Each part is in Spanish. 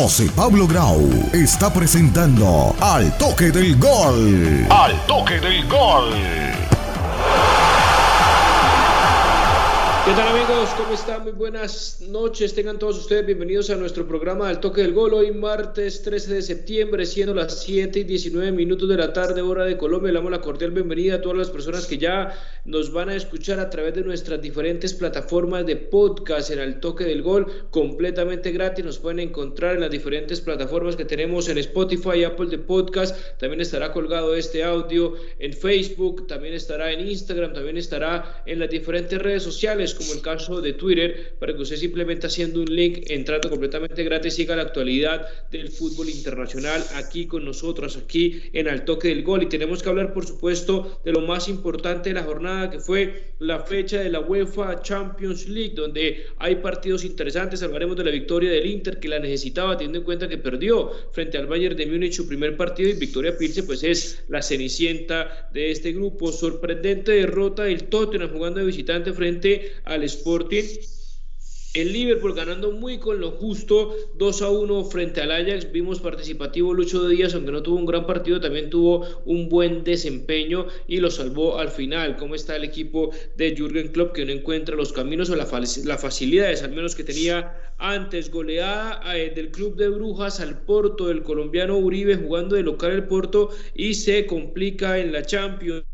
José Pablo Grau está presentando Al Toque del Gol. Al Toque del Gol. ¿Qué tal amigos? ¿Cómo están? Muy buenas noches. Tengan todos ustedes bienvenidos a nuestro programa Al Toque del Gol. Hoy martes 13 de septiembre, siendo las 7 y 19 minutos de la tarde, hora de Colombia. Le damos la cordial bienvenida a todas las personas que ya nos van a escuchar a través de nuestras diferentes plataformas de podcast en Al Toque del Gol, completamente gratis. Nos pueden encontrar en las diferentes plataformas que tenemos en Spotify, Apple de Podcast. También estará colgado este audio en Facebook, también estará en Instagram, también estará en las diferentes redes sociales como el caso de Twitter, para que usted simplemente haciendo un link, entrando completamente gratis, siga la actualidad del fútbol internacional aquí con nosotros, aquí en Al Toque del Gol. Y tenemos que hablar, por supuesto, de lo más importante de la jornada, que fue la fecha de la UEFA Champions League, donde hay partidos interesantes. Hablaremos de la victoria del Inter, que la necesitaba, teniendo en cuenta que perdió frente al Bayern de Múnich su primer partido, y Victoria Pilce, pues es la cenicienta de este grupo. Sorprendente derrota del Tottenham jugando de visitante frente al Sporting. El Liverpool ganando muy con lo justo, 2 a 1 frente al Ajax. Vimos participativo Lucho de Díaz, aunque no tuvo un gran partido, también tuvo un buen desempeño y lo salvó al final. ¿Cómo está el equipo de Jürgen Klopp que no encuentra los caminos o las facilidades, al menos que tenía antes? Goleada eh, del club de Brujas al Porto, el colombiano Uribe jugando de local el Porto y se complica en la Champions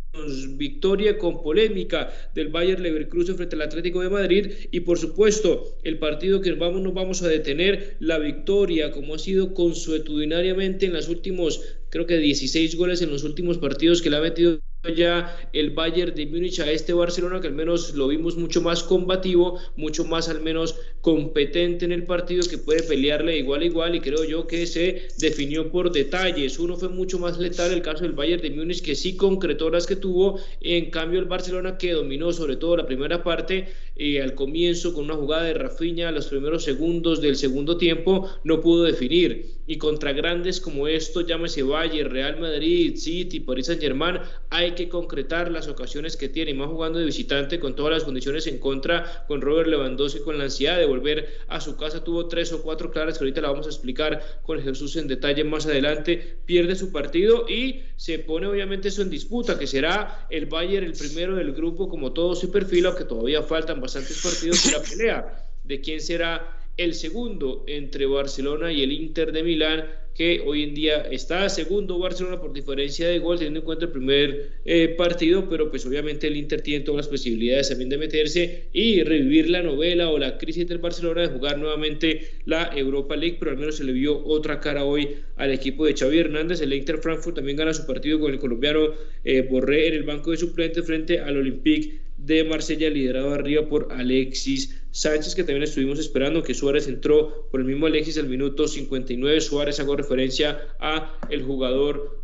victoria con polémica del Bayern Leverkusen frente al Atlético de Madrid. Y por supuesto el partido que vamos, nos vamos a detener, la victoria como ha sido consuetudinariamente en los últimos, creo que 16 goles en los últimos partidos que le ha metido ya el Bayern de Múnich a este Barcelona que al menos lo vimos mucho más combativo, mucho más al menos competente en el partido que puede pelearle igual a igual y creo yo que se definió por detalles. Uno fue mucho más letal el caso del Bayern de Múnich que sí concretó las que tuvo, en cambio el Barcelona que dominó sobre todo la primera parte y al comienzo con una jugada de Rafinha los primeros segundos del segundo tiempo no pudo definir y contra grandes como esto, llámese Bayern, Real Madrid, City, Paris Saint-Germain, hay que concretar las ocasiones que tiene, y más jugando de visitante con todas las condiciones en contra, con Robert Lewandowski, con la ansiedad de volver a su casa, tuvo tres o cuatro claras que ahorita la vamos a explicar con Jesús en detalle más adelante, pierde su partido y se pone obviamente eso en disputa, que será el Bayern el primero del grupo como todo su perfil, aunque todavía faltan bastantes partidos en la pelea. De quién será el segundo entre Barcelona y el Inter de Milán que hoy en día está segundo Barcelona por diferencia de gol, teniendo en cuenta el primer eh, partido, pero pues obviamente el Inter tiene todas las posibilidades también de meterse y revivir la novela o la crisis del Barcelona de jugar nuevamente la Europa League, pero al menos se le vio otra cara hoy al equipo de Xavi Hernández. El Inter Frankfurt también gana su partido con el colombiano eh, Borré en el banco de suplentes frente al Olympique de Marsella, liderado arriba por Alexis Sánchez, que también estuvimos esperando, que Suárez entró por el mismo Alexis al minuto 59. Suárez hago referencia a el jugador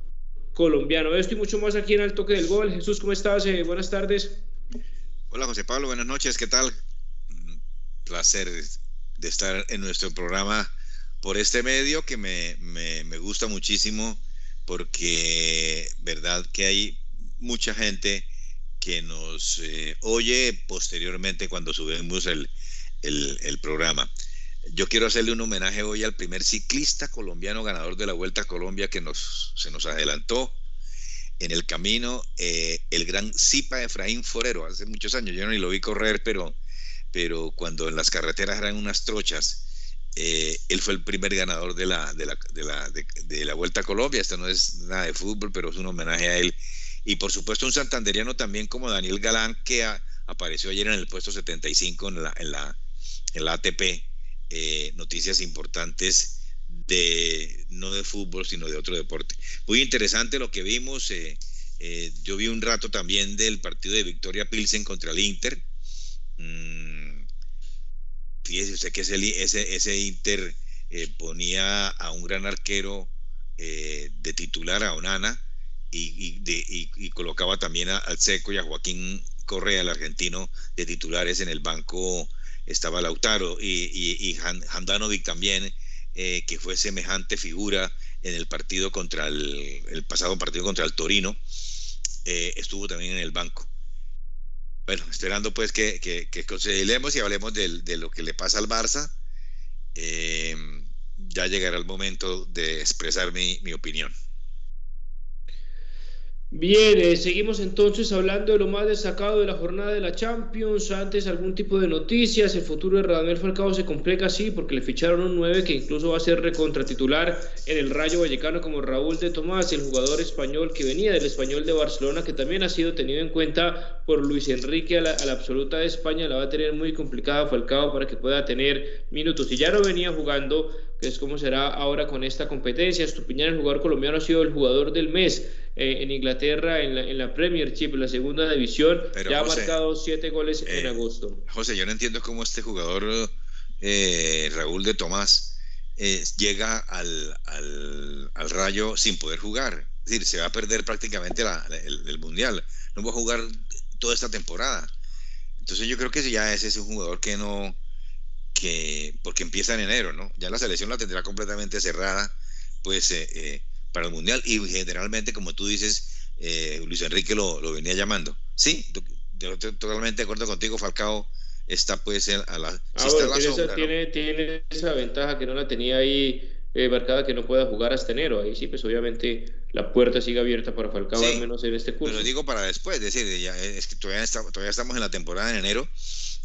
colombiano. Esto y mucho más aquí en el toque del gol. Jesús, ¿cómo estás? Eh, buenas tardes. Hola José Pablo, buenas noches, ¿qué tal? Placer de estar en nuestro programa por este medio que me, me, me gusta muchísimo porque verdad que hay mucha gente que nos eh, oye posteriormente cuando subimos el, el, programa. Yo quiero hacerle un homenaje hoy al primer ciclista colombiano ganador de la Vuelta a Colombia que nos, se nos adelantó en el camino, eh, el gran Zipa Efraín Forero, hace muchos años, yo no ni lo vi correr, pero, pero cuando en las carreteras eran unas trochas, eh, él fue el primer ganador de la, de la, de la, de la Vuelta a Colombia. Esto no es nada de fútbol, pero es un homenaje a él y por supuesto un santanderiano también como Daniel Galán, que apareció ayer en el puesto 75 en la, en la, en la ATP. Eh, noticias importantes de no de fútbol, sino de otro deporte. Muy interesante lo que vimos. Eh, eh, yo vi un rato también del partido de Victoria Pilsen contra el Inter. Mm, fíjese usted que ese, ese, ese Inter ponía a un gran arquero de titular, a Onana, y, colocaba también al Seco y a Joaquín Correa, el argentino, de titulares en el banco estaba Lautaro y, y, Handanovic también, eh, que fue semejante figura en el partido contra el, pasado partido contra el Torino, eh, estuvo también en el banco. Bueno, esperando pues que, que, que y hablemos de, lo que le pasa al Barça. Eh, ya llegará el momento de expresar mi, mi opinión. Bien, eh, seguimos entonces hablando de lo más destacado de la jornada de la Champions. Antes, algún tipo de noticias. El futuro de Radamel Falcao se complica así porque le ficharon un 9 que incluso va a ser recontratitular en el Rayo Vallecano como Raúl de Tomás, el jugador español que venía del español de Barcelona, que también ha sido tenido en cuenta por Luis Enrique a la, a la absoluta de España. La va a tener muy complicada Falcao para que pueda tener minutos. Y ya no venía jugando que es como será ahora con esta competencia. Estupiñán, el jugador colombiano, ha sido el jugador del mes eh, en Inglaterra en la, en la Premiership, en la segunda división. ya ha marcado siete goles en eh, agosto. José, yo no entiendo cómo este jugador, eh, Raúl de Tomás, llega al, al, al, Rayo sin poder jugar. Es decir, se va a perder prácticamente la, el, el, Mundial. No va a jugar toda esta temporada. Entonces yo creo que ya ese es un jugador que no, que porque empieza en enero, ¿no? Ya la selección la tendrá completamente cerrada, pues eh, eh, para el mundial y generalmente, como tú dices, eh, Luis Enrique lo, lo, venía llamando. Sí, yo estoy totalmente de acuerdo contigo, Falcao está pues a la, ah, bueno, tiene, sombra, esa, ¿no? tiene, tiene, esa ventaja que no la tenía ahí eh, marcada que no pueda jugar hasta enero. Ahí sí, pues obviamente la puerta sigue abierta para Falcao, sí, al menos en este curso. Pero digo para después, es decir, ya, es que todavía, está, todavía estamos en la temporada de enero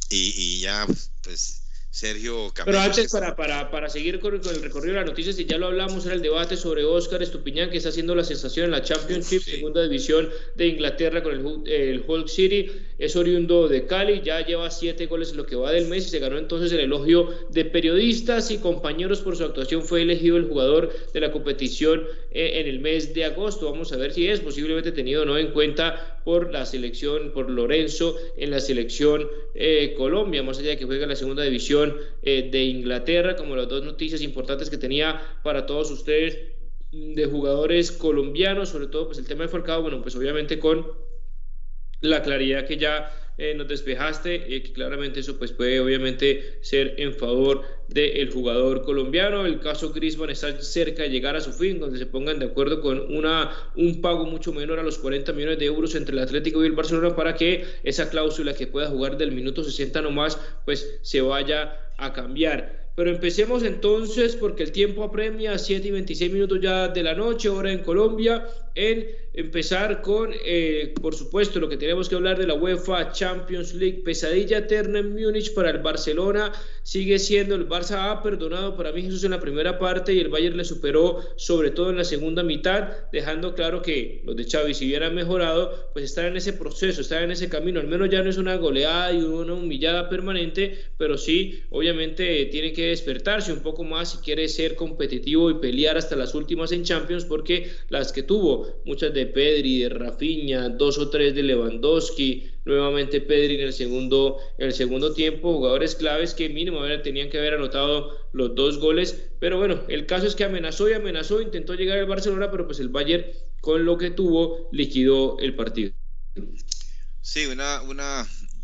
y, y ya, pues Sergio. Pero antes, para, para, para seguir con, con, el recorrido de las noticias, y ya lo hablamos, era el debate sobre Oscar Estupiñán, que está haciendo la sensación en la Championship, sí. segunda división de Inglaterra con el, el Hulk City. Es oriundo de Cali, ya lleva siete goles en lo que va del mes y se ganó entonces el elogio de periodistas y compañeros por su actuación. Fue elegido el jugador de la competición eh, en el mes de agosto. Vamos a ver si es posiblemente tenido no en cuenta por la selección, por Lorenzo en la selección eh, Colombia, más allá de que juega en la segunda división eh, de Inglaterra, como las dos noticias importantes que tenía para todos ustedes de jugadores colombianos, sobre todo pues el tema de Falcao, bueno, pues obviamente con la claridad que ya eh, nos despejaste, eh, que claramente eso pues puede obviamente ser en favor del jugador colombiano. El caso Griezmann está cerca de llegar a su fin, donde se pongan de acuerdo con una, un pago mucho menor a los 40 millones de euros entre el Atlético y el Barcelona para que esa cláusula que pueda jugar del minuto 60 nomás pues se vaya a cambiar. Pero empecemos entonces porque el tiempo apremia, 7 y 26 minutos ya de la noche, hora en Colombia, en empezar con, eh, por supuesto, lo que tenemos que hablar de la UEFA Champions League. Pesadilla eterna en Múnich para el Barcelona. Sigue siendo el Barça ha perdonado para mí Jesús en la primera parte y el Bayern le superó sobre todo en la segunda mitad, dejando claro que los de Xavi, si hubieran mejorado, pues están en ese proceso, están en ese camino. Al menos ya no es una goleada y una humillada permanente, pero sí, obviamente tiene que despertarse un poco más si quiere ser competitivo y pelear hasta las últimas en Champions, porque las que tuvo, muchas de Pedri, de Rafinha, dos o tres de Lewandowski, nuevamente Pedri en el segundo, en el segundo tiempo, jugadores claves que mínimo tenían que haber anotado los dos goles, pero bueno, el caso es que amenazó y amenazó, intentó llegar al Barcelona, pero pues el Bayern con lo que tuvo liquidó el partido. Sí, una,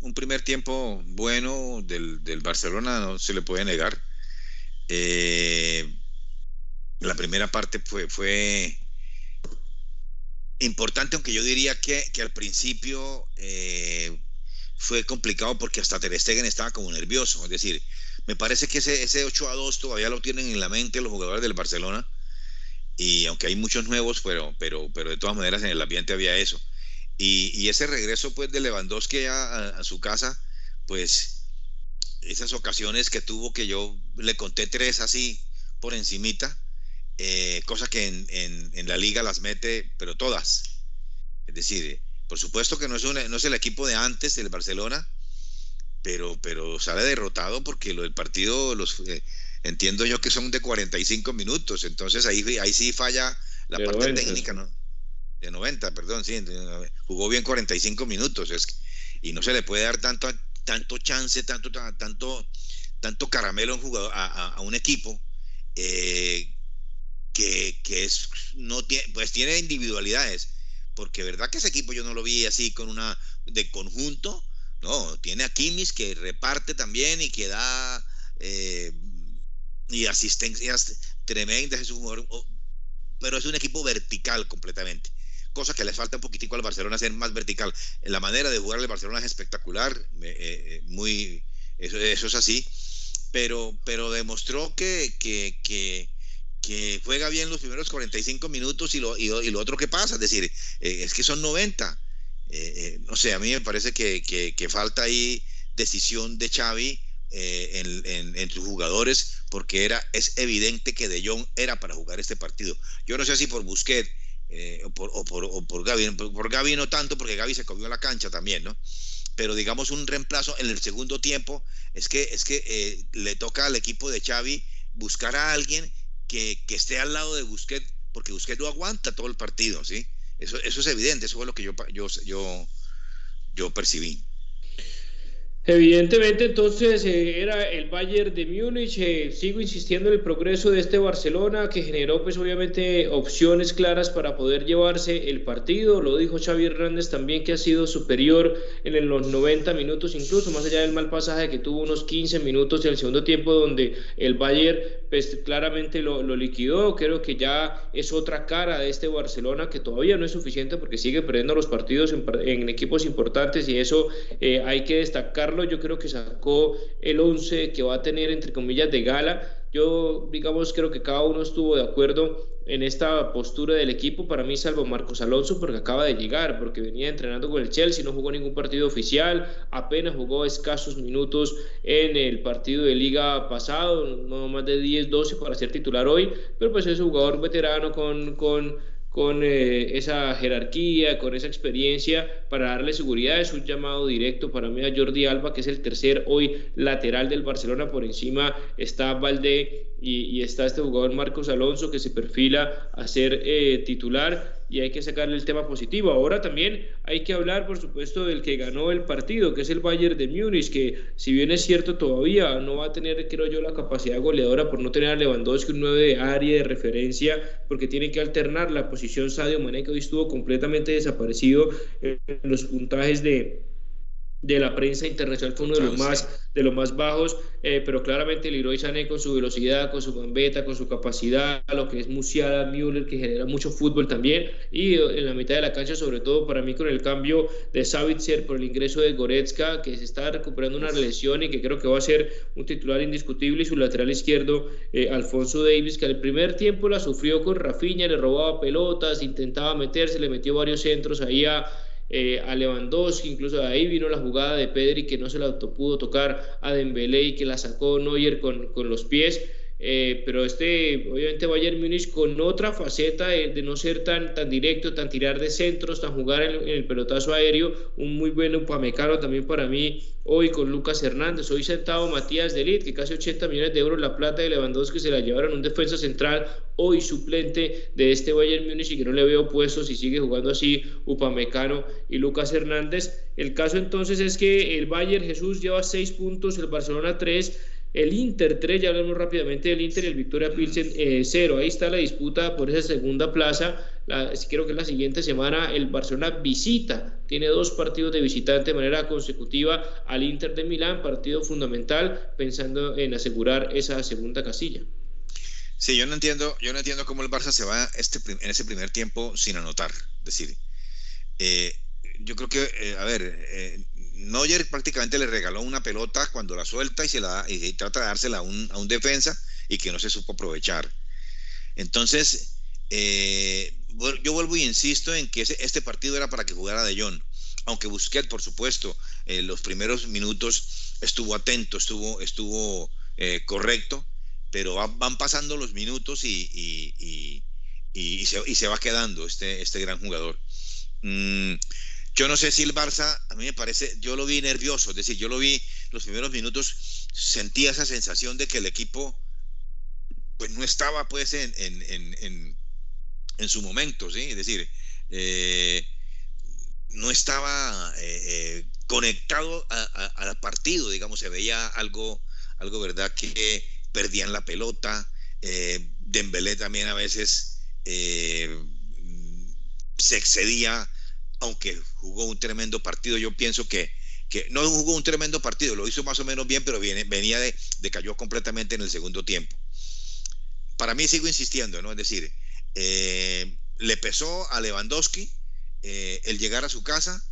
un primer tiempo bueno del, del Barcelona, no se le puede negar. Eh, la primera parte fue importante, aunque yo diría que, que al principio eh, fue complicado porque hasta Ter Stegen estaba como nervioso. Es decir, me parece que ese, ese 8 a 2 todavía lo tienen en la mente los jugadores del Barcelona. Y aunque hay muchos nuevos, pero, pero, pero de todas maneras en el ambiente había eso. Y, y ese regreso pues de Lewandowski a, a, su casa, pues esas ocasiones que tuvo que yo le conté tres así por encimita, eh, cosa que en, en, en, la liga las mete, pero todas. Es decir, por supuesto que no es, una, no es el equipo de antes del Barcelona, pero, pero sale derrotado porque lo del partido, los, eh, entiendo yo que son de 45 minutos, entonces ahí, ahí sí falla la de parte 90. técnica, ¿no? De 90, perdón, sí, jugó bien 45 minutos, es que, y no se le puede dar tanto, tanto chance, tanto, tanto, tanto caramelo a un, jugador, a, a, a un equipo eh, que, que, es, no tiene, pues tiene individualidades, porque verdad que ese equipo yo no lo vi así con una de conjunto, no, tiene a Kimis que reparte también y que da eh, y asistencias tremendas, es un jugador, pero es un equipo vertical completamente, cosa que le falta un poquitico al Barcelona ser más vertical. La manera de jugar al Barcelona es espectacular, eh, eh, muy, eso, es así, pero, pero demostró que, que que juega bien los primeros 45 minutos y lo, y lo, otro que pasa, es decir, eh, es que son 90. Eh, no sé, a mí me parece que, que, falta ahí decisión de Xavi en, en, sus jugadores, porque era, es evidente que De Jong era para jugar este partido. Yo no sé si por Busquets o, por, o, por, o por Gaby, por, Gaby no tanto, porque Gaby se comió la cancha también, ¿no? pero digamos un reemplazo en el segundo tiempo, es que, es que eh, le toca al equipo de Xavi buscar a alguien que, esté al lado de Busquets, porque Busquets no aguanta todo el partido, ¿sí? Eso, eso es evidente, eso fue lo que yo, yo, yo, yo percibí. Evidentemente entonces eh, era el Bayern de Múnich, eh, sigo insistiendo en el progreso de este Barcelona que generó pues obviamente opciones claras para poder llevarse el partido, lo dijo Xavi Hernández también que ha sido superior en los 90 minutos incluso, más allá del mal pasaje que tuvo unos 15 minutos en el segundo tiempo donde el Bayern pues claramente lo, liquidó, creo que ya es otra cara de este Barcelona que todavía no es suficiente porque sigue perdiendo los partidos en, equipos importantes y eso eh, hay que destacar yo creo que sacó el 11 que va a tener, entre comillas, de gala. Yo, digamos, creo que cada uno estuvo de acuerdo en esta postura del equipo, para mí, salvo Marcos Alonso, porque acaba de llegar, porque venía entrenando con el Chelsea, no jugó ningún partido oficial, apenas jugó escasos minutos en el partido de liga pasado, no más de 10, 12 para ser titular hoy, pero pues es un jugador veterano con, con con eh, esa jerarquía, con esa experiencia para darle seguridad. Es un llamado directo para mí a Jordi Alba, que es el tercer hoy lateral del Barcelona. Por encima está Valdé y, está este jugador Marcos Alonso que se perfila a ser eh, titular y hay que sacarle el tema positivo. Ahora también hay que hablar, por supuesto, del que ganó el partido, que es el Bayern de Múnich, que si bien es cierto todavía no va a tener, creo yo, la capacidad goleadora por no tener a Lewandowski un 9 de área de referencia, porque tiene que alternar la posición Sadio Mané, que hoy estuvo completamente desaparecido en los puntajes de de la prensa internacional fue uno de los más, de los más bajos, eh, pero claramente Leroy Sané con su velocidad, con su gambeta, con su capacidad, lo que es Musiala, Müller, que genera mucho fútbol también, y en la mitad de la cancha, sobre todo para mí con el cambio de Savitzer por el ingreso de Goretzka, que se está recuperando una lesión y que creo que va a ser un titular indiscutible, y su lateral izquierdo, eh, Alfonso Davis, que al primer tiempo la sufrió con Rafinha, le robaba pelotas, intentaba meterse, le metió varios centros ahí a eh, a Lewandowski, incluso de ahí vino la jugada de Pedri que no se la pudo tocar a Dembélé y que la sacó Neuer con, con los pies. Eh, pero este, obviamente Bayern Múnich con otra faceta de, no ser tan, tan directo, tan tirar de centros, tan jugar en, el pelotazo aéreo, un muy buen upamecano también para mí hoy con Lucas Hernández, hoy sentado Matías Delit, que casi 80 millones de euros la plata de Lewandowski se la llevaron un defensa central, hoy suplente de este Bayern Múnich y que no le veo puesto si sigue jugando así Upamecano y Lucas Hernández. El caso entonces es que el Bayern Jesús lleva 6 puntos, el Barcelona 3, el Inter 3, ya hablamos rápidamente del Inter y el Victoria Pilsen 0. Eh, Ahí está la disputa por esa segunda plaza. La, creo que la siguiente semana el Barcelona visita, tiene dos partidos de visitante de manera consecutiva al Inter de Milán, partido fundamental pensando en asegurar esa segunda casilla. Sí, yo no entiendo, yo no entiendo cómo el Barça se va este, en ese primer tiempo sin anotar. Es decir, eh, yo creo que, eh, a ver, Neuer prácticamente le regaló una pelota cuando la suelta y, se la, y trata de dársela a un, a un defensa y que no se supo aprovechar. Entonces, eh, yo vuelvo y insisto en que este partido era para que jugara De Jong, aunque Busquets, por supuesto, en los primeros minutos estuvo atento, estuvo, estuvo eh, correcto, pero van, pasando los minutos y, y, y, se, y, se, va quedando este, este gran jugador. Mm, yo no sé si el Barça, a mí me parece, yo lo vi nervioso, es decir, yo lo vi los primeros minutos, sentía esa sensación de que el equipo pues no estaba pues en, en, en, su momento, ¿sí? Es decir, eh, no estaba eh, eh, conectado al partido, digamos, se veía algo, algo verdad, que perdían la pelota, Dembélé también a veces se excedía aunque jugó un tremendo partido, yo pienso que, no jugó un tremendo partido, lo hizo más o menos bien, pero venía de, cayó completamente en el segundo tiempo. Para mí sigo insistiendo, ¿no? Es decir, eh, le pesó a Lewandowski eh, el llegar a su casa,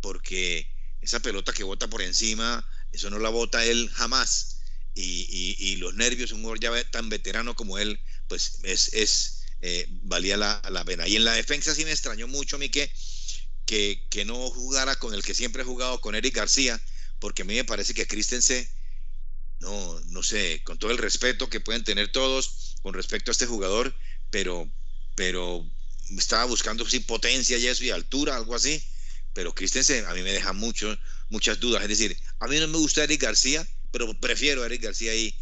porque esa pelota que bota por encima, eso no la bota él jamás. y, los nervios, un jugador ya tan veterano como él, pues es, es eh, valía la, pena. Y en la defensa sí me extrañó mucho a mí que, que, no jugara con el que siempre he jugado, con Eric García, porque a mí me parece que Christensen, no, no sé, con todo el respeto que pueden tener todos con respecto a este jugador, pero, pero estaba buscando sí, potencia y eso y altura, algo así, pero Christensen a mí me deja mucho, muchas dudas. Es decir, a mí no me gusta Eric García, pero prefiero Eric García ahí.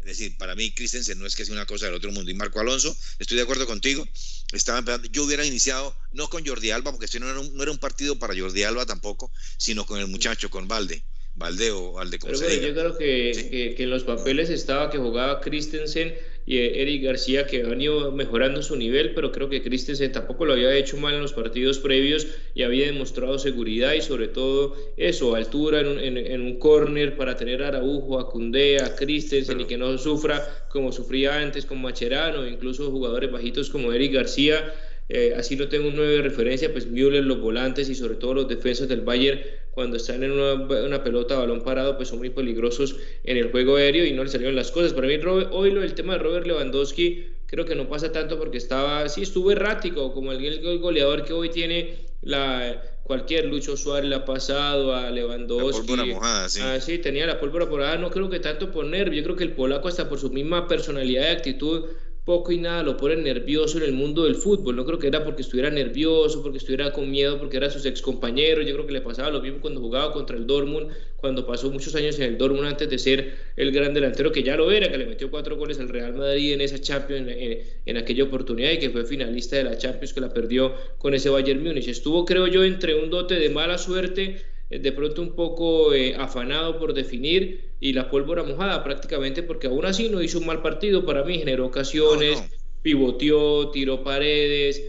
Es decir, para mí Christensen no es que sea una cosa del otro mundo. Y Marco Alonso, estoy de acuerdo contigo, estaba yo hubiera iniciado no con Jordi Alba, porque no era, un, no era un partido para Jordi Alba tampoco, sino con el muchacho, con Valde. Valde o Valde, como Pero bueno, yo creo que, que, en los papeles estaba que jugaba Christensen y Eric García que han ido mejorando su nivel, pero creo que Christensen tampoco lo había hecho mal en los partidos previos y había demostrado seguridad y sobre todo eso, altura en un, en, un córner para tener a Araujo, a Cundé, a Christensen y que no sufra como sufría antes con Macherano, incluso jugadores bajitos como Eric García. Eh, así no tengo un nueve referencia, pues Müller, los volantes y sobre todo los defensas del Bayern cuando están en una, pelota balón parado, pues son muy peligrosos en el juego aéreo y no le salieron las cosas. Para mí, hoy lo, el tema de Robert Lewandowski creo que no pasa tanto porque estaba, sí, estuvo errático, como el, el goleador que hoy tiene la, cualquier Lucho Suárez le ha pasado a Lewandowski. La pólvora mojada, sí. Ah, sí, tenía la pólvora mojada, no creo que tanto por nervio, yo creo que el polaco hasta por su misma personalidad y actitud poco y nada lo pone nervioso en el mundo del fútbol. No creo que era porque estuviera nervioso, porque estuviera con miedo, porque eran sus excompañeros. Yo creo que le pasaba lo mismo cuando jugaba contra el Dortmund, cuando pasó muchos años en el Dortmund antes de ser el gran delantero que ya lo era, que le metió cuatro goles al Real Madrid en esa Champions, en, aquella oportunidad y que fue finalista de la Champions que la perdió con ese Bayern Múnich. Estuvo, creo yo, entre un dote de mala suerte, eh, de pronto un poco eh, afanado por definir y la pólvora mojada prácticamente porque aún así no hizo un mal partido para mí, generó ocasiones, pivoteó, tiró paredes,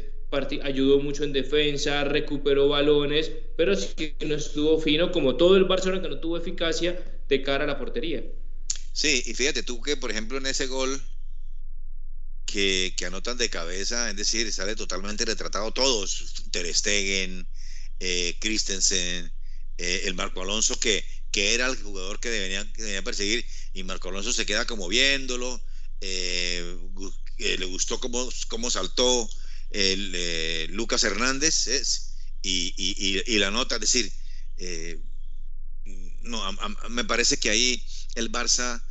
ayudó mucho en defensa, recuperó balones, pero sí no estuvo fino como todo el Barcelona que no tuvo eficacia de cara a la portería. Sí, y fíjate tú que por ejemplo en ese gol que, que anotan de cabeza, es decir, sale totalmente retratado todos, Ter Stegen, eh, Christensen, eh, el Marco Alonso que que era el jugador que debía, perseguir, y Marco Alonso se queda como viéndolo, eh, eh, le gustó cómo, cómo saltó el, eh, Lucas Hernández y, la nota, es decir, no, me parece que ahí el Barça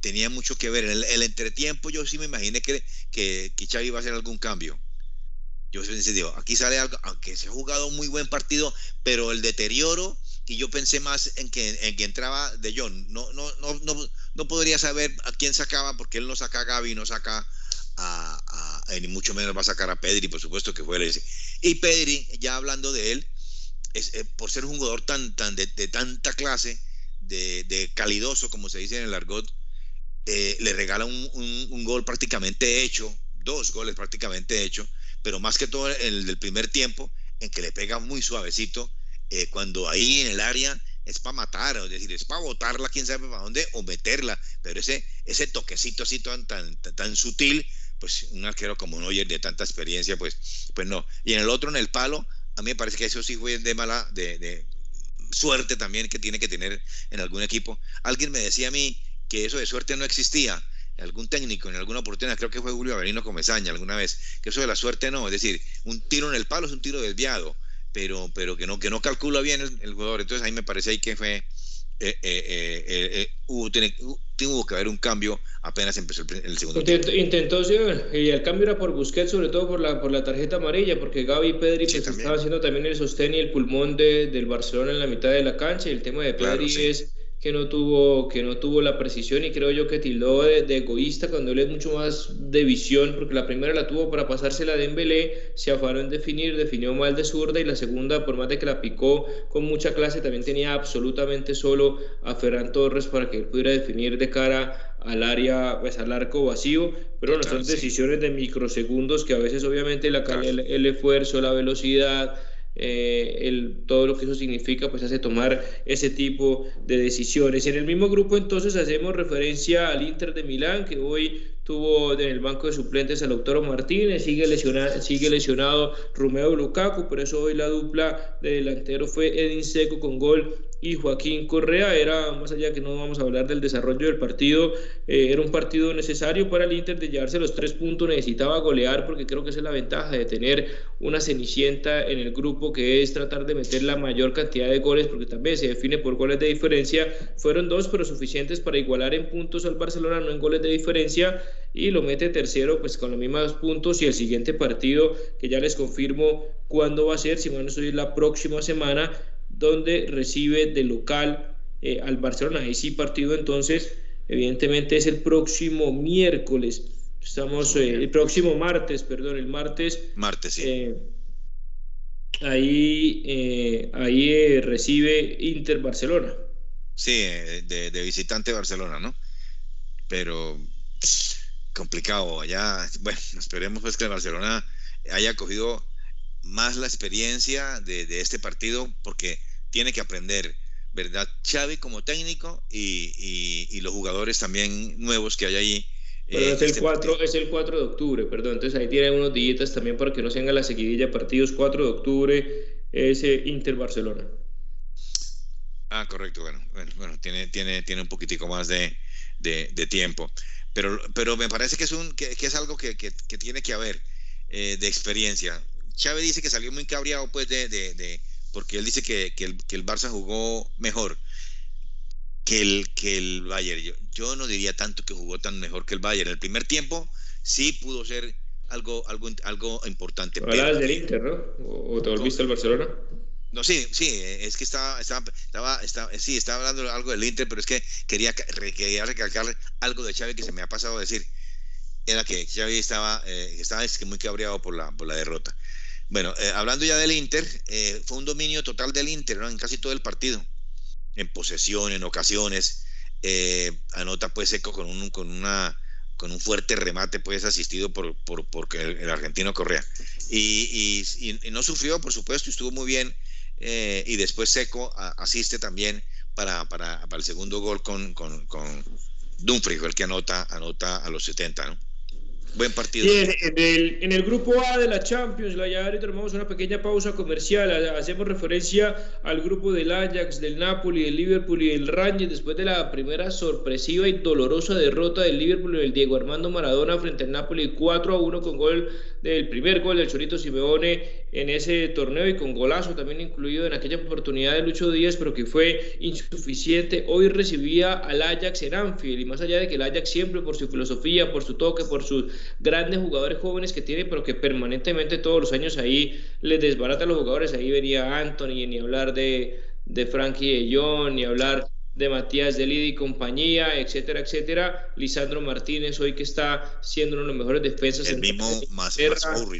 tenía mucho que ver. En el, entretiempo yo sí me imaginé que, que, que Xavi iba a hacer algún cambio. Yo pensé, digo, aquí sale algo, aunque se ha jugado un muy buen partido, pero el deterioro y yo pensé más en que, en que entraba de John. No, no, no, no, no podría saber a quién sacaba, porque él no saca a Gaby, no saca a, ni mucho menos va a sacar a Pedri, por supuesto que fue él. Y Pedri, ya hablando de él, es, eh, por ser un jugador tan, tan de, tanta clase, de, de, calidoso, como se dice en el argot, eh, le regala un, un, gol prácticamente hecho, dos goles prácticamente hechos, pero más que todo el del primer tiempo, en que le pega muy suavecito eh, cuando ahí en el área es para matar, es decir, es para botarla, quién sabe para dónde, o meterla, pero ese, ese toquecito así tan, tan, tan, sutil, pues un arquero como Neuer de tanta experiencia, pues, pues no. Y en el otro, en el palo, a mí me parece que eso sí fue de mala, de, de suerte también que tiene que tener en algún equipo. Alguien me decía a mí que eso de suerte no existía, algún técnico en alguna oportunidad, creo que fue Julio Avelino Comesaña alguna vez, que eso de la suerte no, es decir, un tiro en el palo es un tiro desviado, pero, pero que, no, que no calcula bien el, jugador. Entonces ahí me parece ahí que fue, eh, eh, eh, hubo, tuvo que haber un cambio apenas empezó el, segundo Intentó, intentó sí, y el cambio era por Busquets, sobre todo por la, por la tarjeta amarilla, porque Gaby y Pedri pues, estaban haciendo también el sostén y el pulmón de, del Barcelona en la mitad de la cancha, y el tema de Pedri es que no tuvo, que no tuvo la precisión y creo yo que tildó de, egoísta cuando él es mucho más de visión, porque la primera la tuvo para pasársela de Dembélé, se afanó en definir, definió mal de zurda y la segunda, por más de que la picó con mucha clase, también tenía absolutamente solo a Ferran Torres para que él pudiera definir de cara al área, pues al arco vacío, pero no son decisiones de microsegundos que a veces obviamente la, el esfuerzo, la velocidad, eh, el, todo lo que eso significa, pues hace tomar ese tipo de decisiones. En el mismo grupo entonces hacemos referencia al Inter de Milán, que hoy tuvo en el banco de suplentes al Lautaro Martínez, sigue lesionado, sigue lesionado Romeo Lukaku, por eso hoy la dupla de delantero fue Edin Seco con gol y Joaquín Correa. Era, más allá que no vamos a hablar del desarrollo del partido, eh, era un partido necesario para el Inter de llevarse los tres puntos, necesitaba golear porque creo que esa es la ventaja de tener una cenicienta en el grupo que es tratar de meter la mayor cantidad de goles porque también se define por goles de diferencia. Fueron dos, pero suficientes para igualar en puntos al Barcelona, no en goles de diferencia y lo mete tercero pues con los mismos puntos y el siguiente partido que ya les confirmo cuándo va a ser, si bueno, eso es la próxima semana donde recibe de local eh, al Barcelona. Ahí sí partido entonces, evidentemente es el próximo miércoles. Estamos eh, el próximo martes, perdón, el martes. Martes, sí. Eh, ahí ahí recibe Inter Barcelona. Sí, de, de, visitante Barcelona, ¿no? Pero complicado allá. Bueno, esperemos pues que el Barcelona haya cogido más la experiencia de, este partido porque tiene que aprender, ¿verdad? Xavi como técnico y, los jugadores también nuevos que hay ahí. Pero es, el 4, este es el 4 de octubre, perdón. Entonces ahí tienen unos días también para que no se haga la seguidilla partidos. 4 de octubre es Inter Barcelona. Ah, correcto. Bueno, bueno, tiene, tiene, tiene un poquitico más de, tiempo. Pero, pero me parece que es, un, que, es algo que, tiene que haber eh, de experiencia. Chávez dice que salió muy cabreado pues de, de, porque él dice que, el, que, el, Barça jugó mejor que el, que el Bayern. Yo, no diría tanto que jugó tan mejor que el Bayern. El primer tiempo sí pudo ser algo, algo, algo importante. Hablabas del Inter, ¿no? ¿O, te volviste al Barcelona? No, sí, sí, es que estaba, estaba, estaba, sí, estaba hablando algo del Inter, pero es que quería, quería recalcar algo de Chávez que se me ha pasado a decir. Era que Xavi estaba, eh, estaba muy cabreado por la, por la derrota. Bueno, eh, hablando ya del Inter, eh, fue un dominio total del Inter en casi todo el partido, en posesión, en ocasiones. Eh, anota pues Seco con un, con una, con un fuerte remate pues asistido por, por, el, argentino Correa. Y, no sufrió, por supuesto, estuvo muy bien. y después Seco asiste también para, para, para, el segundo gol con, con, con Dumfries, el que anota, anota a los 70, ¿no? Buen partido. En el, en el grupo A de la Champions, la llave, tomamos una pequeña pausa comercial. Hacemos referencia al grupo del Ajax, del Napoli, del Liverpool y del Rangers después de la primera sorpresiva y dolorosa derrota del Liverpool y del Diego Armando Maradona frente al Napoli 4 a 1 con gol del primer gol del Chorito Simeone en ese torneo y con golazo también incluido en aquella oportunidad de Lucho Díaz, pero que fue insuficiente. Hoy recibía al Ajax en Anfield y más allá de que el Ajax siempre por su filosofía, por su toque, por sus grandes jugadores jóvenes que tiene, pero que permanentemente todos los años ahí les desbarata a los jugadores. Ahí venía Anthony, ni hablar de, de Frankie de Jong, ni hablar de Matías Delidi y compañía, etcétera, etcétera. Lisandro Martínez, hoy que está siendo uno de los mejores defensas. El mismo más,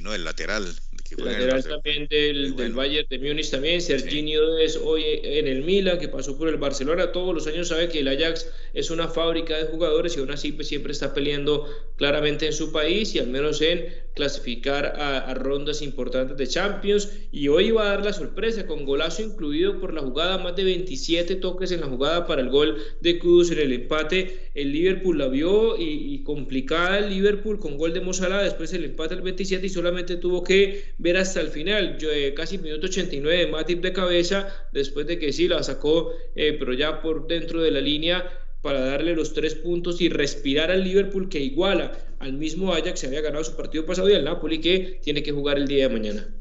¿no? El lateral. el lateral también del, del, Bayern de Múnich también. Serginho es hoy en el Milan, que pasó por el Barcelona. Todos los años sabe que el Ajax es una fábrica de jugadores y aún así pues, siempre está peleando claramente en su país y al menos en clasificar a, rondas importantes de Champions y hoy va a dar la sorpresa con golazo incluido por la jugada, más de 27 toques en la jugada para el gol de Kudus en el empate. El Liverpool la vio y, complicada el Liverpool con gol de Mozala, después el empate al 27 y solamente tuvo que ver hasta el final, Yo, eh, casi minuto 89 de Matip de cabeza, después de que sí la sacó, eh, pero ya por dentro de la línea para darle los tres puntos y respirar al Liverpool que iguala al mismo Ajax que había ganado su partido pasado y al Napoli que tiene que jugar el día de mañana.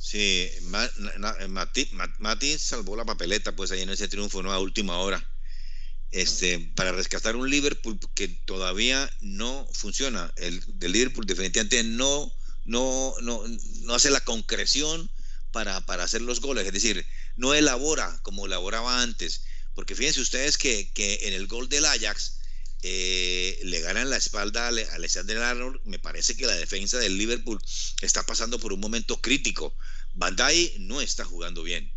Sí, Mati, salvó la papeleta pues ahí en ese triunfo ¿no? a última hora. Este, para rescatar un Liverpool que todavía no funciona. El del Liverpool definitivamente no, no, no, no hace la concreción para, para hacer los goles, es decir, no elabora como elaboraba antes porque fíjense ustedes que, en el gol del Ajax eh, le ganan la espalda a Alexander Arnold. Me parece que la defensa del Liverpool está pasando por un momento crítico. Bandai no está jugando bien.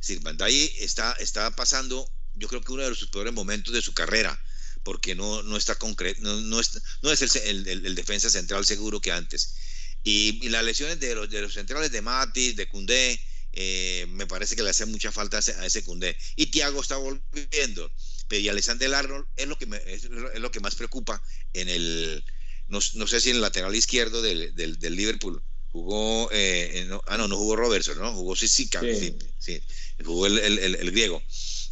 Es decir, Bandai está, está pasando, yo creo que uno de sus peores momentos de su carrera, porque no, no está concreto, no, es, no es el, defensa central seguro que antes. Y, las lesiones de los, de los centrales de Matis, de Cundé, eh, me parece que le hace mucha falta a ese, Cundé. Y Thiago está volviendo. Y Alexander Arnold es lo que, es, lo que más preocupa en el, no, sé si en el lateral izquierdo del, del, Liverpool. Jugó, eh, ah, no, no jugó Robertson, ¿no? Jugó Sisica, sí. sí, jugó el, el, griego.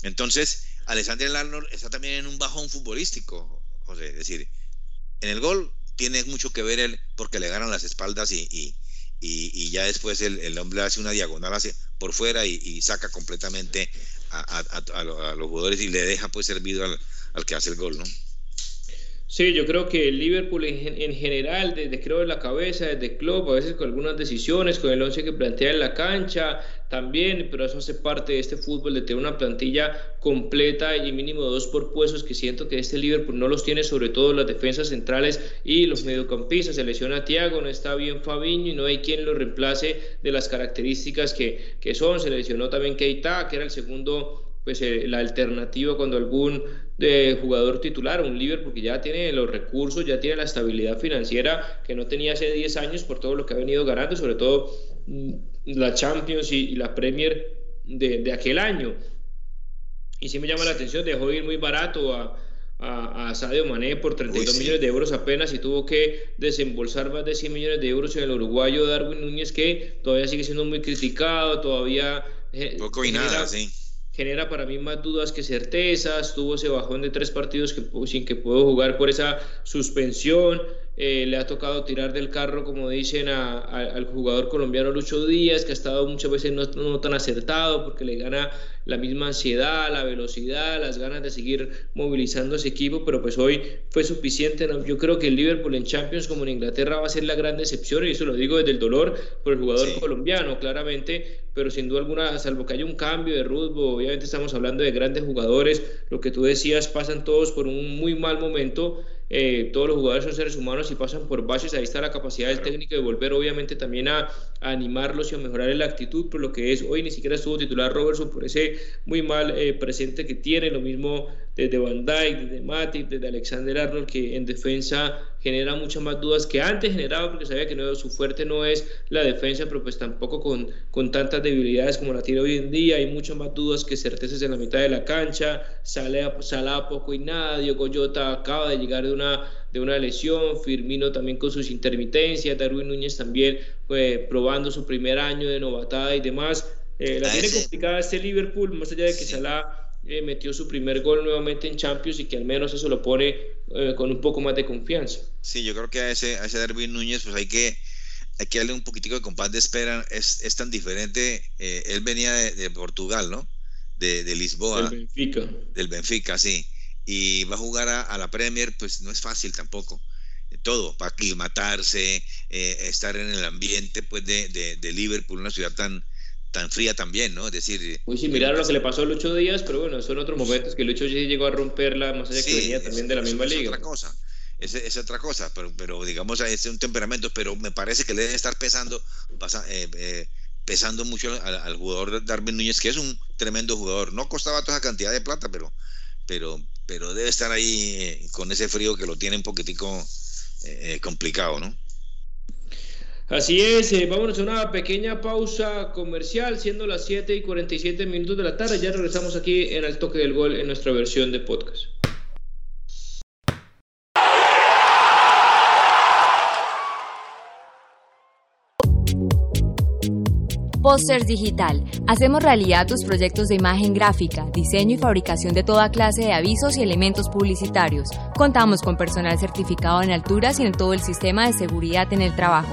Entonces, Alexander Arnold está también en un bajón futbolístico, José. Es decir, en el gol tiene mucho que ver él porque le ganan las espaldas y, y, y, ya después el, el, hombre hace una diagonal hacia, por fuera y, saca completamente a, a, los jugadores y le deja pues servido al, al que hace el gol, ¿no? Sí, yo creo que el Liverpool en, general, desde creo en la cabeza, desde club, a veces con algunas decisiones, con el once que plantea en la cancha, también, pero eso hace parte de este fútbol, de tener una plantilla completa y mínimo dos por puestos, que siento que este Liverpool no los tiene, sobre todo las defensas centrales y los mediocampistas. Se lesiona a Thiago, no está bien Fabiño y no hay quien lo reemplace de las características que, que son. Se lesionó también Keita, que era el segundo pues eh, la alternativa cuando algún de jugador titular, un Liverpool que ya tiene los recursos, ya tiene la estabilidad financiera que no tenía hace 10 años por todo lo que ha venido ganando, sobre todo mm, la Champions y, la Premier de, de, aquel año. Y sí me llama la atención, dejó ir muy barato a, a, Sadio Mané por 32 millones de euros apenas y tuvo que desembolsar más de 100 millones de euros en el uruguayo Darwin Núñez que todavía sigue siendo muy criticado, todavía... Eh, Poco y nada, sí genera para mí más dudas que certezas, tuvo ese bajón de tres partidos que, sin que pudo jugar por esa suspensión, eh, le ha tocado tirar del carro, como dicen, al jugador colombiano Lucho Díaz, que ha estado muchas veces no, no, tan acertado porque le gana la misma ansiedad, la velocidad, las ganas de seguir movilizando ese equipo, pero pues hoy fue suficiente. Yo creo que el Liverpool en Champions como en Inglaterra va a ser la gran decepción, y eso lo digo desde el dolor por el jugador colombiano, claramente, pero sin duda alguna, salvo que haya un cambio de rumbo, obviamente estamos hablando de grandes jugadores, lo que tú decías, pasan todos por un muy mal momento eh, todos los jugadores son seres humanos y pasan por bases, ahí está la capacidad del técnico de volver obviamente también a, animarlos y a mejorar la actitud por lo que es, hoy ni siquiera estuvo titular Robertson por ese muy mal eh, presente que tiene, lo mismo desde Van Dijk, desde Matic, desde Alexander Arnold, que en defensa genera muchas más dudas que antes generaba porque sabía que no, su fuerte no es la defensa, pero pues tampoco con, con tantas debilidades como la tiene hoy en día, hay muchas más dudas que certezas en la mitad de la cancha, sale a, a poco y nada, Diogo Jota acaba de llegar de una, de una lesión, Firmino también con sus intermitencias, Darwin Núñez también pues, probando su primer año de novatada y demás, eh, la tiene complicada este Liverpool, más allá de que Salah eh, metió su primer gol nuevamente en Champions y que al menos eso lo pone eh, con un poco más de confianza. Sí, yo creo que a ese, a ese Darwin Núñez pues hay que, hay que darle un poquitico de compás de espera, es, es tan diferente, eh, él venía de, Portugal, ¿no? De, de, Lisboa. Del Benfica. Del Benfica, sí. Y va a jugar a, la Premier, pues no es fácil tampoco todo, para aclimatarse, estar en el ambiente pues de, de, de, Liverpool, una ciudad tan, tan fría también, ¿no? Es decir... Muy similar a lo que le pasó a Lucho Díaz, pero bueno, son otros momentos que Lucho sí llegó a romperla, más allá que venía también de la misma liga. Es otra cosa, es, otra cosa, pero, pero digamos, es un temperamento, pero me parece que le debe estar pesando, eh, eh, pesando mucho al, jugador Darwin Núñez, que es un tremendo jugador. No costaba toda esa cantidad de plata, pero, pero, pero debe estar ahí eh, con ese frío que lo tiene un poquitico complicado, ¿no? Así es, eh, vámonos a una pequeña pausa comercial, siendo las 7 y 47 minutos de la tarde. Ya regresamos aquí en el toque del gol en nuestra versión de podcast. Posters Digital. Hacemos realidad tus proyectos de imagen gráfica, diseño y fabricación de toda clase de avisos y elementos publicitarios. Contamos con personal certificado en alturas y en todo el sistema de seguridad en el trabajo.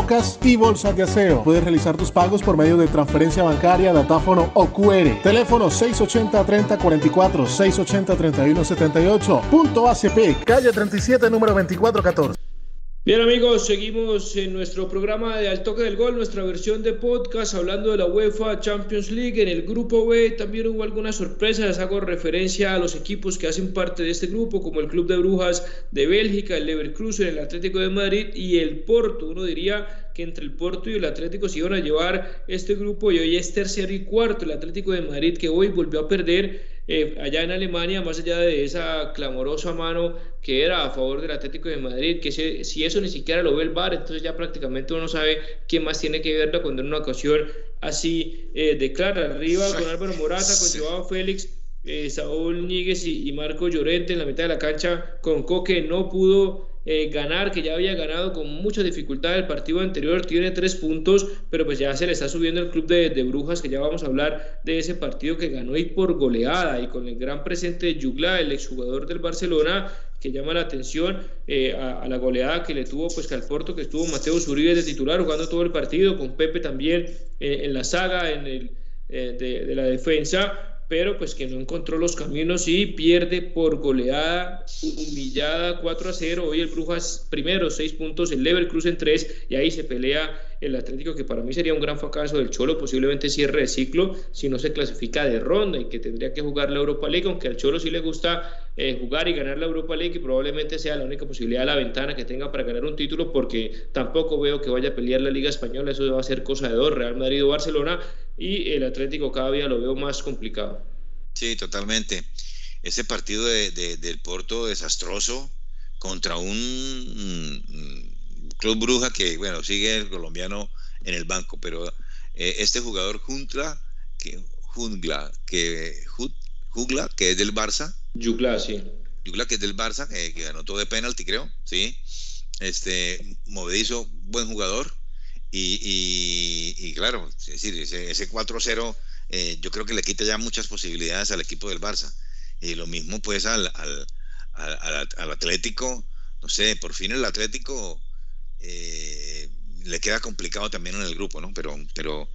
y bolsas de aseo. Puedes realizar tus pagos por medio de transferencia bancaria, datáfono o QR. Teléfono 680-3044, 680-3178. Punto ACP, calle 37, número 2414. Bien amigos, seguimos en nuestro programa de Al Toque del Gol, nuestra versión de podcast hablando de la UEFA Champions League. En el grupo B también hubo algunas sorpresas, hago referencia a los equipos que hacen parte de este grupo, como el Club de Brujas de Bélgica, el Leverkusen, el Atlético de Madrid y el Porto. Uno diría que entre el Porto y el Atlético se iban a llevar este grupo y hoy es tercero y cuarto. El Atlético de Madrid que hoy volvió a perder eh, allá en Alemania, más allá de esa clamorosa mano que era a favor del Atlético de Madrid, que si, eso ni siquiera lo ve el VAR, entonces ya prácticamente uno sabe quién más tiene que verlo cuando en una ocasión así eh, declara arriba con Álvaro Morata, con Joao Félix, eh, Saúl Níguez y, Marco Llorente en la mitad de la cancha con Coque no pudo eh, ganar, que ya había ganado con mucha dificultad el partido anterior, tiene tres puntos, pero pues ya se le está subiendo el club de, Brujas, que ya vamos a hablar de ese partido que ganó y por goleada y con el gran presente de Yugla, el exjugador del Barcelona, que llama la atención eh, a, la goleada que le tuvo pues que al Porto, que estuvo Mateo Zuribe de titular jugando todo el partido, con Pepe también eh, en la saga, en el, de la defensa pero pues que no encontró los caminos y pierde por goleada humillada 4 a 0. Hoy el Brujas primero 6 puntos, el Leverkusen 3 y ahí se pelea el Atlético que para mí sería un gran fracaso del Cholo, posiblemente cierre de ciclo si no se clasifica de ronda y que tendría que jugar la Europa League, aunque al Cholo sí le gusta eh, jugar y ganar la Europa League y probablemente sea la única posibilidad de la ventana que tenga para ganar un título porque tampoco veo que vaya a pelear la Liga Española, eso va a ser cosa de dos, Real Madrid o Barcelona y el Atlético cada día lo veo más complicado. Sí, totalmente. Ese partido de, del Porto desastroso contra un mm, club bruja que, bueno, sigue el colombiano en el banco, pero eh, este jugador Juntla, que, Jungla, que, Jugla, que es del Barça. Jugla, sí. Jugla, que es del Barça, que ganó todo de penalti, creo, sí. Este, movedizo, buen jugador. Y, y, claro, ese, ese 4-0 eh, yo creo que le quita ya muchas posibilidades al equipo del Barça. Y lo mismo pues al, al, al, Atlético, no sé, por fin el Atlético eh, le queda complicado también en el grupo, ¿no? Pero, pero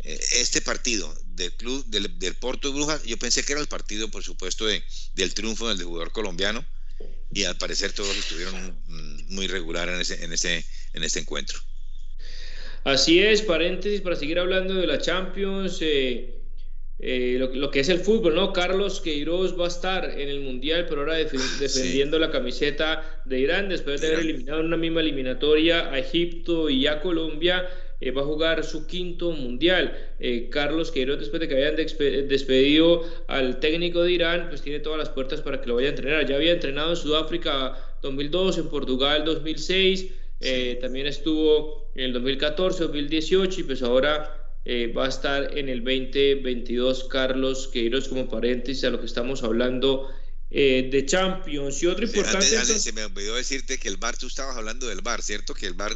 eh, este partido del club del, del Porto Brujas, yo pensé que era el partido, por supuesto, de, del triunfo del jugador colombiano y al parecer todos estuvieron mm, muy regular en ese, en ese, en este encuentro. Así es, paréntesis para seguir hablando de la Champions. Eh, eh, lo, que es el fútbol, ¿no? Carlos Queiroz va a estar en el Mundial, pero ahora defendiendo la camiseta de Irán, después de haber eliminado en una misma eliminatoria a Egipto y a Colombia, eh, va a jugar su quinto Mundial. Eh, Carlos Queiroz, después de que habían despedido al técnico de Irán, pues tiene todas las puertas para que lo vaya a entrenar. Ya había entrenado en Sudáfrica 2002, en Portugal 2006, también estuvo en el 2014, 2018 y pues ahora eh, va a estar en el 2022 Carlos Queiroz como paréntesis a lo que estamos hablando eh, de Champions. Y otro importante... se me olvidó decirte que el Bar, tú estabas hablando del Bar, ¿cierto? Que el Bar,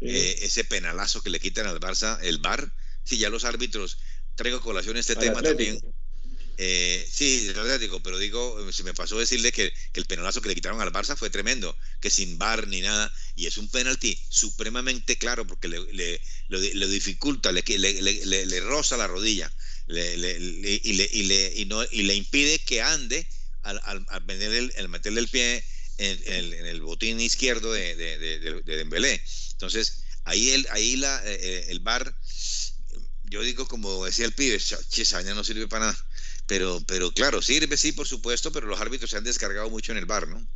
eh, ese penalazo que le quitan al Barça, el Bar, si ya los árbitros, traigo colación este tema también eh, sí, el Atlético, pero digo, se me pasó decirle que, el penalazo que le quitaron al Barça fue tremendo, que sin bar ni nada, y es un penalti supremamente claro porque le, le, lo, dificulta, le, le, le, roza la rodilla y, no, y le impide que ande al, al, meterle, el, pie en, el botín izquierdo de, de, de, Dembélé. Entonces, ahí el, ahí la, eh, eh, el bar, yo digo como decía el pibe, Chisaña no sirve para nada pero, pero claro, sirve, sí, por supuesto, pero los árbitros se han descargado mucho en el bar, ¿no?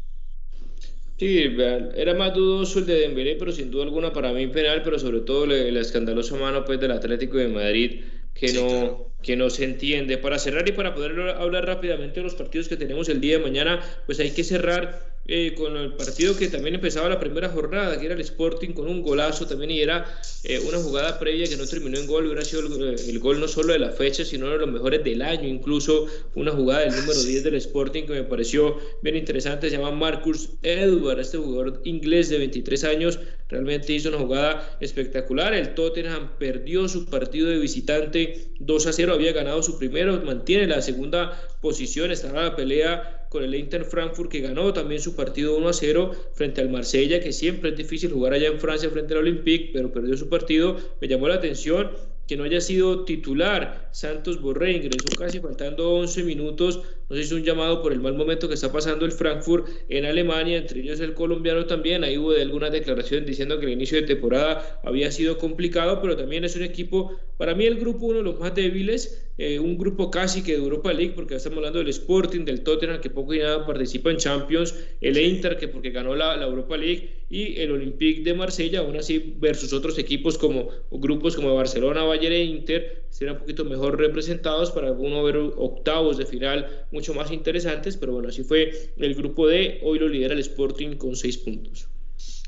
Sí, era más dudoso el de Dembélé, pero sin duda alguna para mí penal, pero sobre todo la escandalosa mano pues del Atlético de Madrid que no que no se entiende. Para cerrar y para poder hablar rápidamente de los partidos que tenemos el día de mañana, pues hay que cerrar eh, con el partido que también empezaba la primera jornada, que era el Sporting con un golazo también y era eh, una jugada previa que no terminó en gol, hubiera sido el, gol no solo de la fecha, sino de los mejores del año, incluso una jugada del número 10 del Sporting que me pareció bien interesante, se llama Marcus Edward, este jugador inglés de 23 años, realmente hizo una jugada espectacular, el Tottenham perdió su partido de visitante 2 a 0, había ganado su primero, mantiene la segunda posición, estaba en la pelea con el Inter Frankfurt que ganó también su partido 1 a 0 frente al Marsella, que siempre es difícil jugar allá en Francia frente al Olympique, pero perdió su partido. Me llamó la atención que no haya sido titular. Santos Borré ingresó casi faltando 11 minutos. Nos hizo un llamado por el mal momento que está pasando el Frankfurt en Alemania, entre ellos el colombiano también. Ahí hubo de algunas declaraciones diciendo que el inicio de temporada había sido complicado, pero también es un equipo Para mí el grupo uno de los más débiles, eh, un grupo casi que de Europa League, porque estamos hablando del Sporting, del Tottenham, que poco y nada participa en Champions, el Inter, que porque ganó la, la Europa League, y el Olympique de Marsella, aún así versus otros equipos como grupos como Barcelona, Bayern e Inter, serán un poquito mejor representados para uno ver octavos de final mucho más interesantes, pero bueno, así fue el grupo D, hoy lo lidera el Sporting con seis puntos.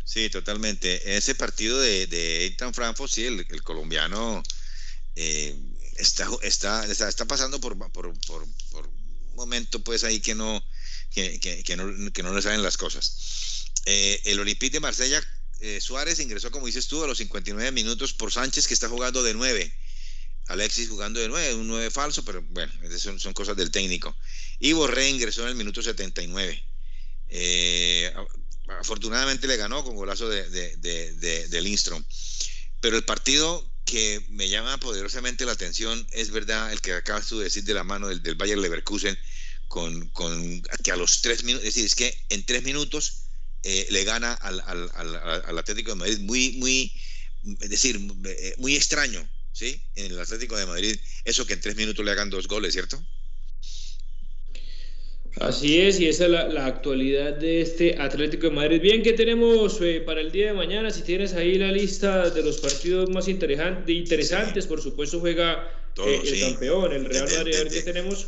Sí, totalmente. Ese partido de, de Eintracht Frankfurt, sí, el, el colombiano eh, está, está, está, pasando por, por, por, por, un momento pues ahí que no, que, que, que no, que no le saben las cosas. Eh, el Olympique de Marsella, eh, Suárez ingresó, como dices tú, a los 59 minutos por Sánchez, que está jugando de 9. Alexis jugando de 9, un 9 falso, pero bueno, son, cosas del técnico. Y Borré ingresó en el minuto 79. Eh, afortunadamente le ganó con golazo de, de, de, Lindstrom. Pero el partido que me llama poderosamente la atención es verdad el que acabas de decir de la mano del, del Bayer Leverkusen con, con, que a los tres minutos, es decir, es que en tres minutos eh, le gana al, al, al, al, Atlético de Madrid muy, muy, es decir, eh, muy extraño, ¿sí? En el Atlético de Madrid, eso que en tres minutos le hagan dos goles, ¿cierto? Así es, y esa es la, la, actualidad de este Atlético de Madrid. Bien, ¿qué tenemos eh, para el día de mañana? Si tienes ahí la lista de los partidos más interesantes, por supuesto juega Todo, eh, el sí. campeón, el Real Madrid. a ver qué tenemos.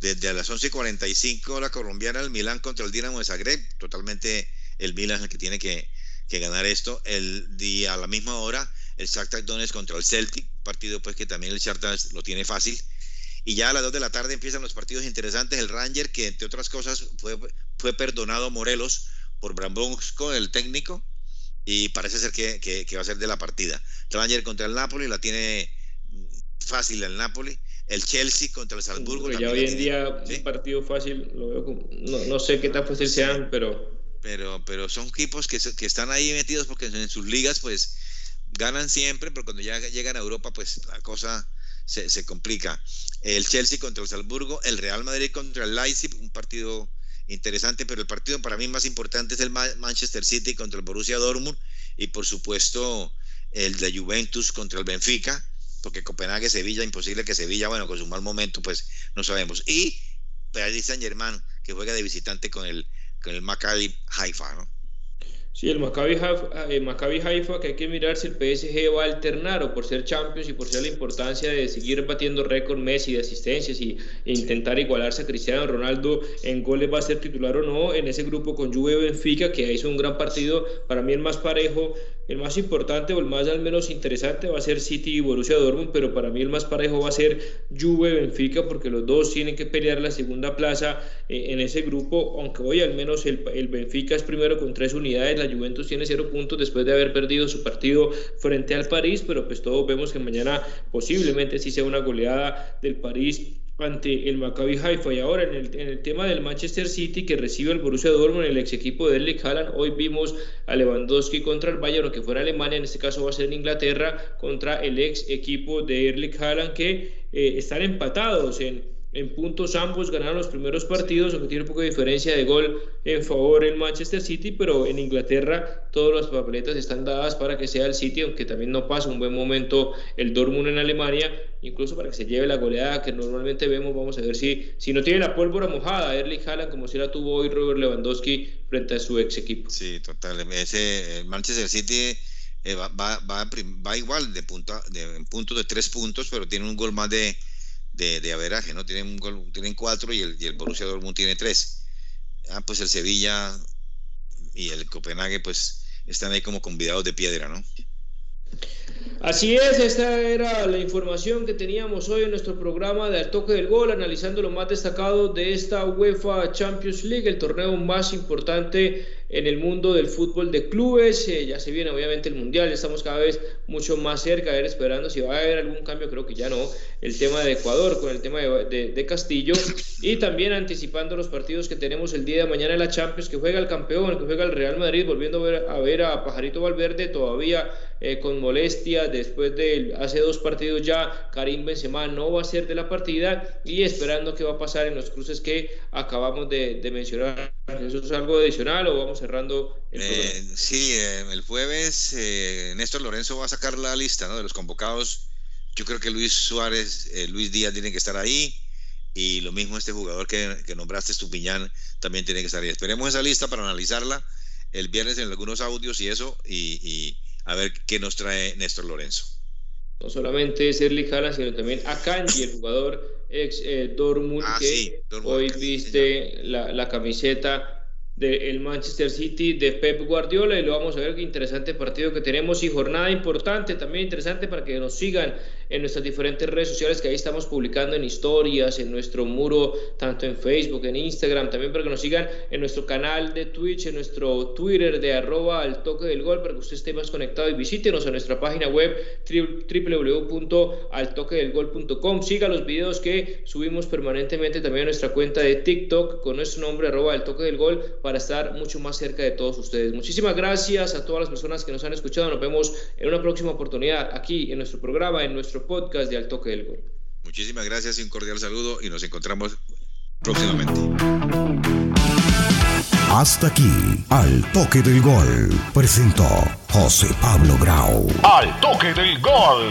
Desde a las 11.45 la colombiana, el Milán contra el Dinamo de Zagreb, totalmente el Milan el que tiene que, que ganar esto. El día a la misma hora, el Shakhtar Donetsk contra el Celtic, partido pues que también el Shakhtar lo tiene fácil y ya a las 2 de la tarde empiezan los partidos interesantes. El Ranger, que entre otras cosas fue, fue perdonado Morelos por Brambonsco, el técnico, y parece ser que, que, que, va a ser de la partida. Ranger contra el Napoli, la tiene fácil el Napoli. El Chelsea contra el Salzburgo. Pero ya hoy en día ¿sí? un partido fácil, lo veo como, no, no sé qué tan fácil sí. sean, pero... Pero, pero son equipos que, que están ahí metidos porque en sus ligas pues ganan siempre, pero cuando ya llegan a Europa pues la cosa se, se, complica. El Chelsea contra el Salzburgo, el Real Madrid contra el Leipzig, un partido interesante, pero el partido para mí más importante es el Manchester City contra el Borussia Dortmund y por supuesto el de Juventus contra el Benfica, porque Copenhague, Sevilla, imposible que Sevilla, bueno, con su mal momento, pues no sabemos. Y Paris Saint Germain, que juega de visitante con el, con el Maccabi Haifa, ¿no? Sí, el Maccabi Haifa, eh, Maccabi Haifa, que hay que mirar si el PSG va a alternar o por ser Champions y por ser la importancia de seguir batiendo récord Messi de asistencias y, e intentar igualarse a Cristiano Ronaldo en goles va a ser titular o no en ese grupo con Juve Benfica, que hizo un gran partido, para mí el más parejo, el más importante o el más al menos interesante va a ser City y Borussia Dortmund, pero para mí el más parejo va a ser Juve Benfica, porque los dos tienen que pelear la segunda plaza eh, en ese grupo, aunque hoy al menos el, el Benfica es primero con tres unidades, la Juventus tiene cero puntos después de haber perdido su partido frente al París, pero pues todos vemos que mañana posiblemente sí sea una goleada del París ante el Maccabi Haifa. Y ahora en el, en el, tema del Manchester City que recibe el Borussia Dortmund el ex equipo de Erling Haaland hoy vimos a Lewandowski contra el Bayern que fuera Alemania en este caso va a ser en Inglaterra contra el ex equipo de Erling Haaland que eh, están empatados en en puntos ambos ganaron los primeros partidos, aunque tiene un poco de diferencia de gol en favor el Manchester City, pero en Inglaterra todas las papeletas están dadas para que sea el City, aunque también no pasa un buen momento el Dortmund en Alemania, incluso para que se lleve la goleada que normalmente vemos, vamos a ver si, si no tiene la pólvora mojada, Erling Haaland, como si la tuvo hoy Robert Lewandowski frente a su ex equipo. Sí, total, ese Manchester City... Eh, va, va, va, va, igual de, punto, de en punto de tres puntos, pero tiene un gol más de, de, de averaje, ¿no? Tienen, un tienen cuatro y el, y el Borussia Dortmund tiene tres. Ah, pues el Sevilla y el Copenhague, pues están ahí como convidados de piedra, ¿no? Así es, esta era la información que teníamos hoy en nuestro programa de Al Toque del Gol, analizando lo más destacado de esta UEFA Champions League, el torneo más importante en el mundo del fútbol de clubes. Eh, ya se viene obviamente el Mundial, estamos cada vez mucho más cerca de ver esperando si va a haber algún cambio, creo que ya no. El tema de Ecuador con el tema de, de, Castillo y también anticipando los partidos que tenemos el día de mañana en la Champions, que juega el campeón, que juega el Real Madrid, volviendo a ver a, ver a Pajarito Valverde todavía eh, con molestia después de hace dos partidos ya. Karim Benzema no va a ser de la partida y esperando qué va a pasar en los cruces que acabamos de, mencionar. ¿Eso es algo adicional o vamos cerrando eh, sí, eh, el jueves eh, Néstor Lorenzo va a sacar la lista ¿no? de los convocados yo creo que Luis Suárez, eh, Luis Díaz tiene que estar ahí y lo mismo este jugador que, que nombraste, Estupiñán, también tiene que estar ahí. Esperemos esa lista para analizarla el viernes en algunos audios y eso, y, a ver qué nos trae Néstor Lorenzo. No solamente es Erlich sino también Akanji, el jugador ex eh, Dortmund, ah, que hoy viste la, la, camiseta del Manchester City de Pep Guardiola y lo vamos a ver qué interesante partido que tenemos y jornada importante también interesante para que nos sigan en nuestras diferentes redes sociales que ahí estamos publicando en historias, en nuestro muro, tanto en Facebook, en Instagram, también para que nos sigan en nuestro canal de Twitch, en nuestro Twitter de arroba al toque del gol, para que usted esté más conectado y visítenos a nuestra página web www.altoquedelgol.com. Siga los videos que subimos permanentemente también a nuestra cuenta de TikTok con nuestro nombre arroba al toque del gol para estar mucho más cerca de todos ustedes. Muchísimas gracias a todas las personas que nos han escuchado. Nos vemos en una próxima oportunidad aquí en nuestro programa, en nuestro podcast de Al Toque del Gol. Muchísimas gracias y un cordial saludo y nos encontramos próximamente. Hasta aquí, Al Toque del Gol, presentó José Pablo Grau. Al Toque del Gol.